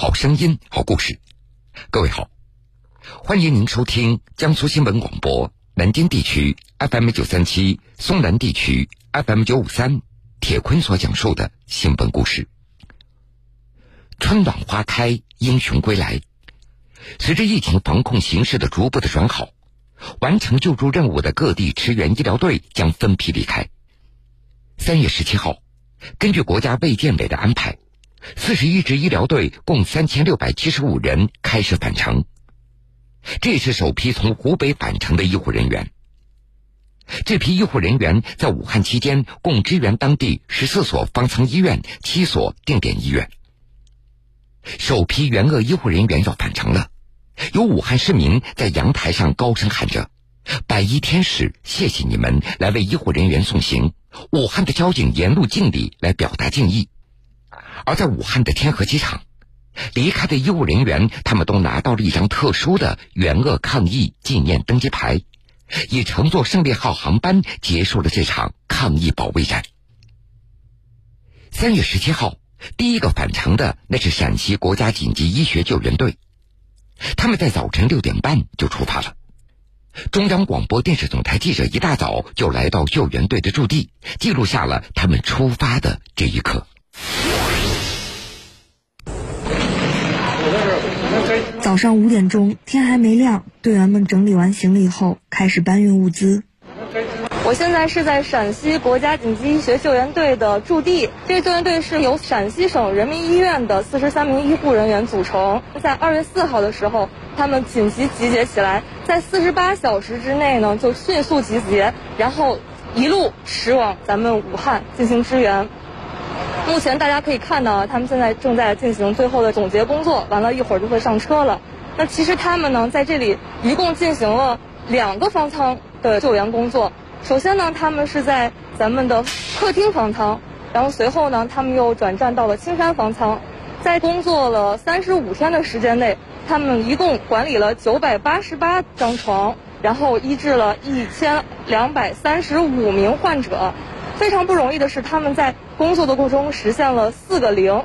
好声音，好故事。各位好，欢迎您收听江苏新闻广播南京地区 FM 九三七、松南地区 FM 九五三。铁坤所讲述的新闻故事。春暖花开，英雄归来。随着疫情防控形势的逐步的转好，完成救助任务的各地驰援医疗队将分批离开。三月十七号，根据国家卫健委的安排。四十一支医疗队共三千六百七十五人开始返程，这是首批从湖北返程的医护人员。这批医护人员在武汉期间共支援当地十四所方舱医院、七所定点医院。首批援鄂医护人员要返程了，有武汉市民在阳台上高声喊着：“白衣天使，谢谢你们来为医护人员送行。”武汉的交警沿路敬礼来表达敬意。而在武汉的天河机场，离开的医务人员，他们都拿到了一张特殊的援鄂抗疫纪念登机牌，以乘坐胜利号航班结束了这场抗疫保卫战。三月十七号，第一个返程的那是陕西国家紧急医学救援队，他们在早晨六点半就出发了。中央广播电视总台记者一大早就来到救援队的驻地，记录下了他们出发的这一刻。早上五点钟，天还没亮，队员们整理完行李后，开始搬运物资。我现在是在陕西国家紧急医学救援队的驻地，这个救援队是由陕西省人民医院的四十三名医护人员组成。在二月四号的时候，他们紧急集结起来，在四十八小时之内呢，就迅速集结，然后一路驶往咱们武汉进行支援。目前大家可以看到，他们现在正在进行最后的总结工作，完了一会儿就会上车了。那其实他们呢，在这里一共进行了两个方舱的救援工作。首先呢，他们是在咱们的客厅方舱，然后随后呢，他们又转战到了青山方舱。在工作了三十五天的时间内，他们一共管理了九百八十八张床，然后医治了一千两百三十五名患者。非常不容易的是，他们在工作的过程中实现了四个零。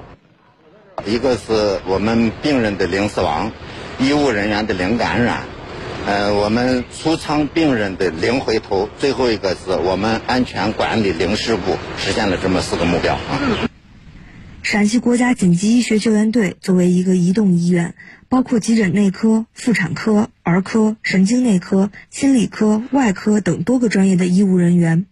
一个是我们病人的零死亡，医务人员的零感染，呃，我们出舱病人的零回头，最后一个是我们安全管理零事故，实现了这么四个目标啊。陕西国家紧急医学救援队作为一个移动医院，包括急诊内科、妇产科、儿科、神经内科、心理科、外科等多个专业的医务人员。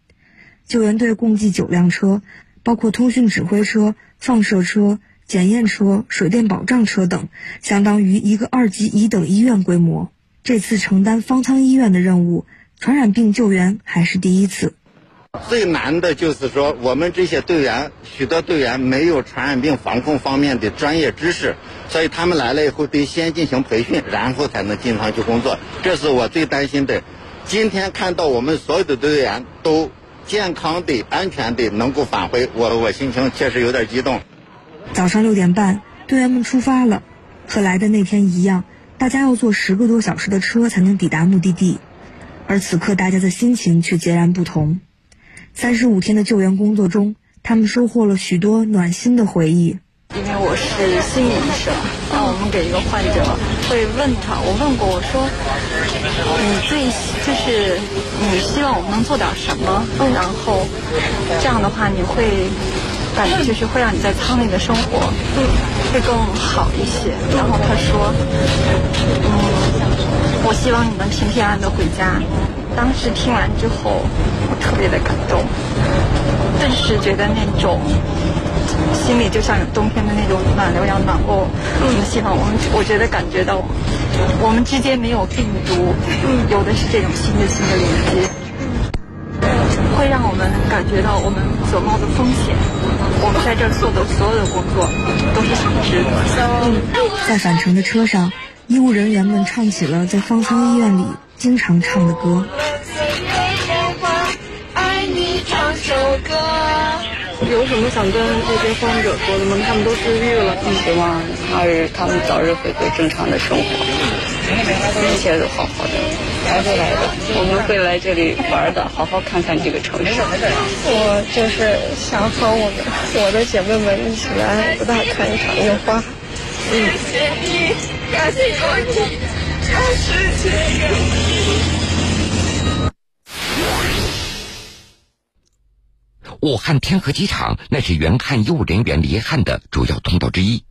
救援队共计九辆车，包括通讯指挥车、放射车、检验车、水电保障车等，相当于一个二级乙等医院规模。这次承担方舱医院的任务，传染病救援还是第一次。最难的就是说，我们这些队员，许多队员没有传染病防控方面的专业知识，所以他们来了以后得先进行培训，然后才能进舱去工作。这是我最担心的。今天看到我们所有的队员都。健康的、安全的，能够返回，我我心情确实有点激动。早上六点半，队员们出发了，和来的那天一样，大家要坐十个多小时的车才能抵达目的地。而此刻，大家的心情却截然不同。三十五天的救援工作中，他们收获了许多暖心的回忆。因为我是心理医生，啊，我们给一个患者会问他，我问过我说，你最就是你希望我们能做点什么？然后这样的话你会感觉就是会让你在舱内的生活会更好一些。然后他说，嗯，我希望你能平平安安的回家。当时听完之后，我特别的感动，顿时觉得那种。心里就像有冬天的那种暖流一样暖和。嗯，希望我们，我觉得感觉到我们之间没有病毒，嗯，有的是这种心对心的连接，会让我们感觉到我们所冒的风险，我们在这儿做的所有的工作都是很值得。嗯，在返程的车上，医务人员们唱起了在方舱医院里经常唱的歌。爱你唱首歌。有什么想跟这些患者说的吗？他们都治愈了，希望他日他们早日回归正常的生活，一切都好好的，还会来的。我们会来这里玩的，好好看看这个城市。我就是想和我们我的姐妹们一起来武大看一场烟花，谢谢你，感谢有你，世界有你。武汉天河机场那是援汉医务人员离汉的主要通道之一。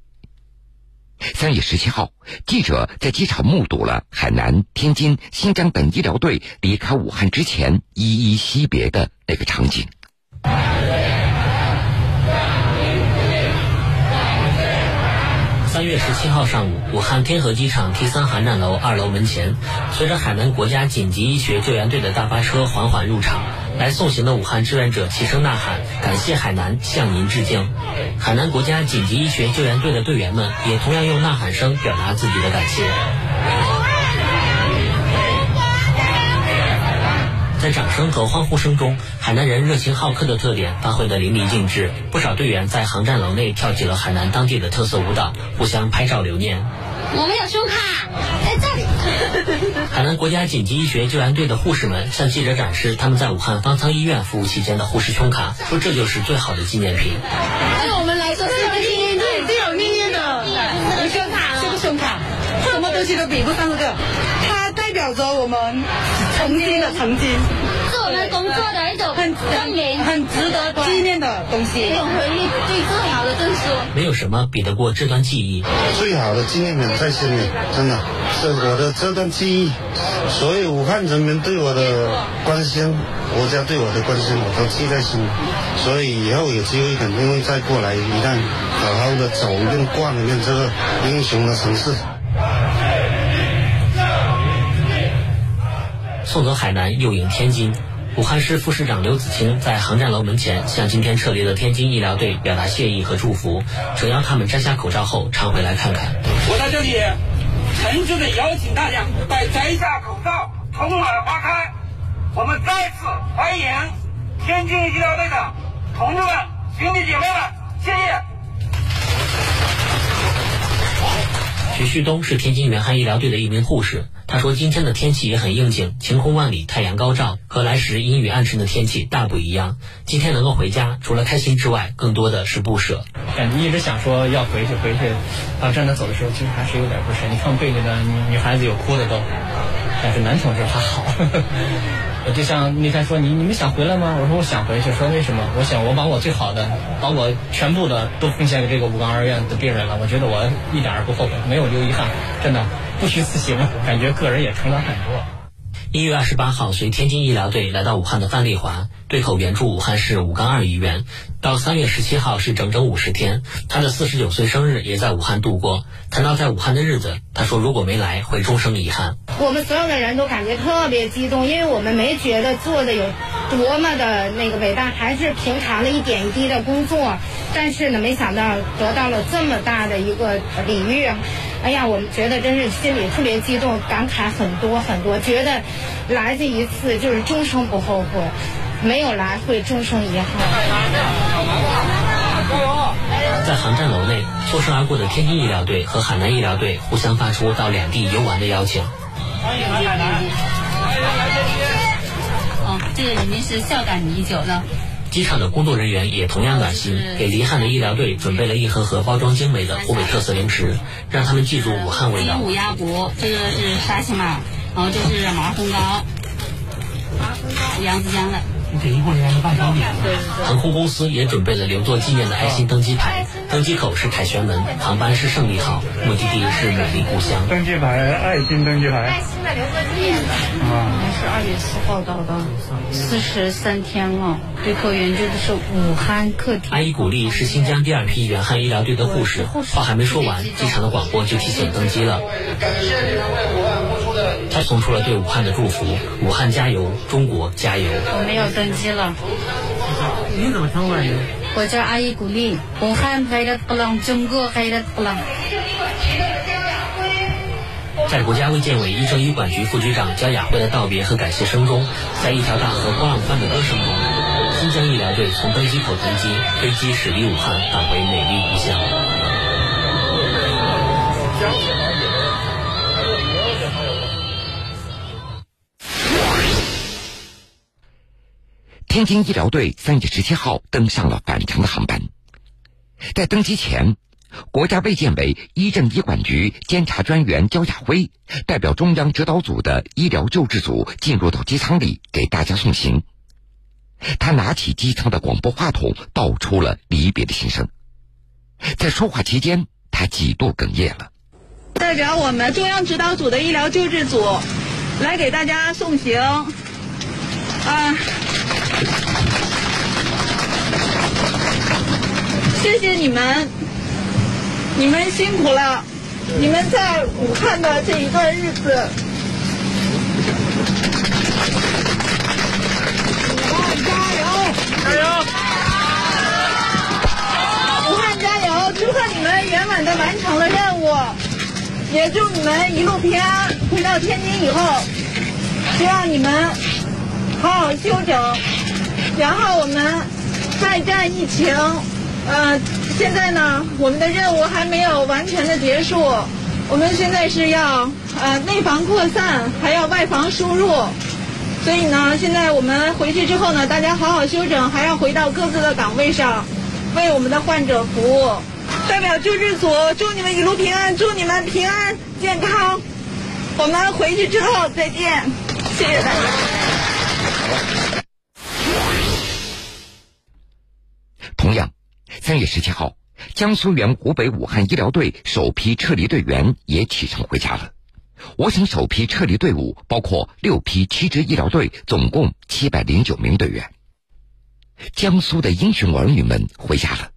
三月十七号，记者在机场目睹了海南、天津、新疆等医疗队离开武汉之前依依惜别的那个场景。三月十七号上午，武汉天河机场 T 三航站楼二楼门前，随着海南国家紧急医学救援队的大巴车缓缓入场。来送行的武汉志愿者齐声呐喊：“感谢海南，向您致敬！”海南国家紧急医学救援队的队员们也同样用呐喊声表达自己的感谢。在掌声和欢呼声中，海南人热情好客的特点发挥得淋漓尽致。不少队员在航站楼内跳起了海南当地的特色舞蹈，互相拍照留念。我们有胸卡，在这里。海南国家紧急医学救援队的护士们向记者展示他们在武汉方舱医院服务期间的护士胸卡，说这就是最好的纪念品。对我们来说是有纪念，对，最有意义的。胸卡，这个胸卡，什么东西都比不上这个，它代表着我们曾经的曾经。是我们工作的一种很证明，很值得纪念的东西，一种回忆最自豪的证书。没有什么比得过这段记忆。最好的纪念品在心里，真的是我的这段记忆，所以武汉人民对我的关心，国家对我的关心，我都记在心里。所以以后有机会肯定会再过来一趟，好好的走一遍、逛一遍这个英雄的城市。送走海南，又迎天津。武汉市副市长刘子清在航站楼门前向今天撤离的天津医疗队表达谢意和祝福，只要他们摘下口罩后常回来看看。我在这里诚挚的邀请大家在摘下口罩，春暖花开。我们再次欢迎天津医疗队的同志们、兄弟姐妹们，谢谢。徐旭东是天津援汉医疗队的一名护士。他说：“今天的天气也很应景，晴空万里，太阳高照，和来时阴雨暗沉的天气大不一样。今天能够回家，除了开心之外，更多的是不舍。感觉一直想说要回去，回去，到站那走的时候，其实还是有点不舍。你看背里的女女孩子有哭的都，但是男同志还好。我就像那天说你你们想回来吗？我说我想回去。说为什么？我想我把我最好的，把我全部的都奉献给这个武冈二院的病人了。我觉得我一点儿不后悔，没有留遗憾，真的。”不虚此行，感觉个人也成长很多。一月二十八号，随天津医疗队来到武汉的范丽华，对口援助武汉市武冈二医院。到三月十七号是整整五十天，他的四十九岁生日也在武汉度过。谈到在武汉的日子，他说：“如果没来，会终生遗憾。”我们所有的人都感觉特别激动，因为我们没觉得做的有多么的那个伟大，还是平常的一点一滴的工作。但是呢，没想到得到了这么大的一个礼遇。哎呀，我们觉得真是心里特别激动，感慨很多很多，觉得来这一次就是终生不后悔，没有来会终生遗憾。在航站楼内，错身而过的天津医疗队和海南医疗队互相发出到两地游玩的邀请。欢迎海南！哦，这个已经是孝感已久了。机场的工作人员也同样暖心，给离汉的医疗队准备了一盒盒包装精美的湖北特色零食，让他们记住武汉味道。鸭脖，这个是沙琪玛，然后这是麻风糕，杨子江的。给医护人员的办糕点。航空公司也准备了留作纪念的爱心登机牌，登机口是凯旋门，航班是胜利号，目的地是美丽故乡。登机牌，爱心登机牌。爱心的留作纪念的。啊，我们是二月四号到的，四十三天了。对口援助的是武汉客体。阿依古丽是新疆第二批援汉医疗队的护士，话还没说完，机场的广播就提醒登机了。感谢你们为武汉。他送出了对武汉的祝福：武汉加油，中国加油。我没有登机了。你怎么称呼来着？我叫阿依古丽。武汉黑的不浪，中国黑的不浪。在国家卫健委医政医管局副局长焦雅慧的道别和感谢声中，在一条大河波浪翻的歌声中，新疆医疗队从登机口登机，飞机驶离武汉，返回美丽故乡。天津医疗队三月十七号登上了返程的航班，在登机前，国家卫健委医政医管局监察专员焦亚辉代表中央指导组的医疗救治组进入到机舱里给大家送行。他拿起机舱的广播话筒，道出了离别的心声。在说话期间，他几度哽咽了。代表我们中央指导组的医疗救治组来给大家送行。啊，谢谢你们，你们辛苦了，你们在武汉的这一段日子武汉。加油！武汉加油！祝贺你们圆满的完成了任务，也祝你们一路平安。回到天津以后，希望你们好好休整，然后我们再战疫情。呃，现在呢，我们的任务还没有完全的结束，我们现在是要呃内防扩散，还要外防输入。所以呢，现在我们回去之后呢，大家好好休整，还要回到各自的岗位上，为我们的患者服务。代表救治组，祝你们一路平安，祝你们平安健康。我们回去之后再见，谢谢大家。三月十七号，江苏原湖北武汉医疗队首批撤离队员也启程回家了。我省首批撤离队伍包括六批七支医疗队，总共七百零九名队员。江苏的英雄儿女们回家了。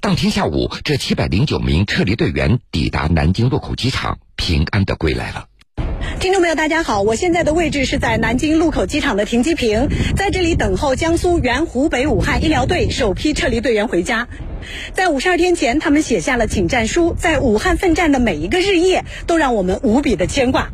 当天下午，这七百零九名撤离队员抵达南京禄口机场，平安的归来了。听众朋友，大家好，我现在的位置是在南京禄口机场的停机坪，在这里等候江苏原湖北武汉医疗队首批撤离队员回家。在五十二天前，他们写下了请战书，在武汉奋战的每一个日夜，都让我们无比的牵挂。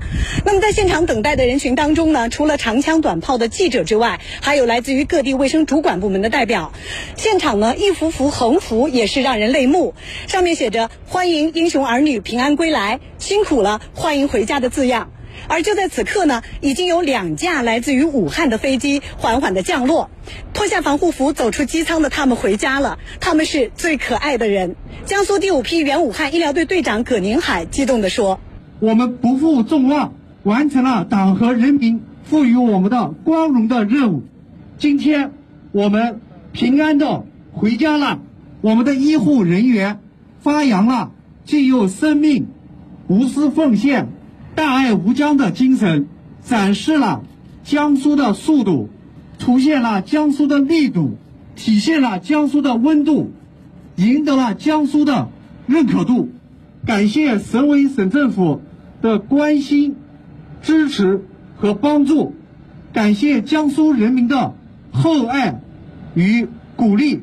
那么，在现场等待的人群当中呢，除了长枪短炮的记者之外，还有来自于各地卫生主管部门的代表。现场呢，一幅幅横幅也是让人泪目，上面写着“欢迎英雄儿女平安归来，辛苦了，欢迎回家”的字样。而就在此刻呢，已经有两架来自于武汉的飞机缓缓的降落，脱下防护服走出机舱的他们回家了。他们是最可爱的人。江苏第五批原武汉医疗队队长葛宁海激动地说：“我们不负众望，完成了党和人民赋予我们的光荣的任务。今天我们平安的回家了。我们的医护人员发扬了既有生命、无私奉献。”大爱无疆的精神，展示了江苏的速度，出现了江苏的力度，体现了江苏的温度，赢得了江苏的认可度。感谢省委省政府的关心、支持和帮助，感谢江苏人民的厚爱与鼓励。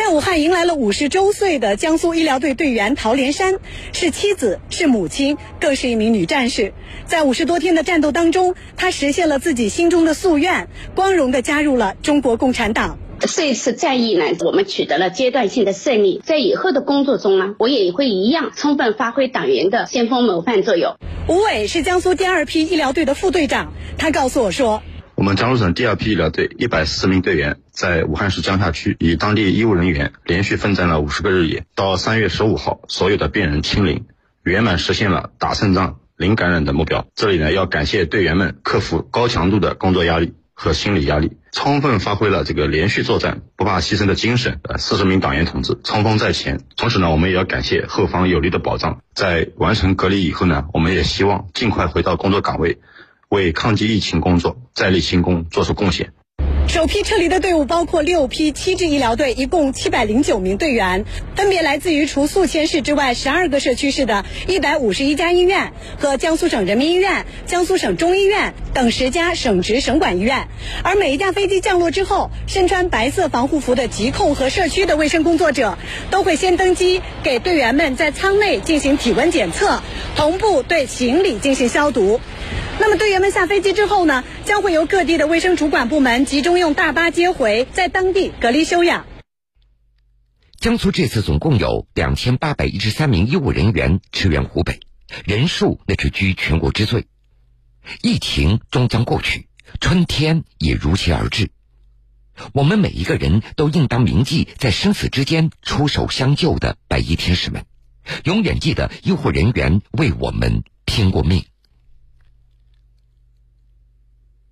在武汉迎来了五十周岁的江苏医疗队队员陶连山，是妻子，是母亲，更是一名女战士。在五十多天的战斗当中，她实现了自己心中的夙愿，光荣地加入了中国共产党。这一次战役呢，我们取得了阶段性的胜利。在以后的工作中呢，我也会一样充分发挥党员的先锋模范作用。吴伟是江苏第二批医疗队的副队长，他告诉我说。我们江苏省第二批医疗队一百四十名队员，在武汉市江夏区与当地医务人员连续奋战了五十个日夜，到三月十五号，所有的病人清零，圆满实现了打胜仗、零感染的目标。这里呢，要感谢队员们克服高强度的工作压力和心理压力，充分发挥了这个连续作战、不怕牺牲的精神。呃，四十名党员同志冲锋在前，同时呢，我们也要感谢后方有力的保障。在完成隔离以后呢，我们也希望尽快回到工作岗位。为抗击疫情工作再立新功做出贡献。首批撤离的队伍包括六批七支医疗队，一共七百零九名队员，分别来自于除宿迁市之外十二个社区市的一百五十一家医院和江苏省人民医院、江苏省中医院等十家省直省管医院。而每一架飞机降落之后，身穿白色防护服的疾控和社区的卫生工作者都会先登机，给队员们在舱内进行体温检测，同步对行李进行消毒。那么队员们下飞机之后呢，将会由各地的卫生主管部门集中用大巴接回，在当地隔离休养。江苏这次总共有两千八百一十三名医务人员驰援湖北，人数那是居全国之最。疫情终将过去，春天也如期而至。我们每一个人都应当铭记在生死之间出手相救的白衣天使们，永远记得医护人员为我们拼过命。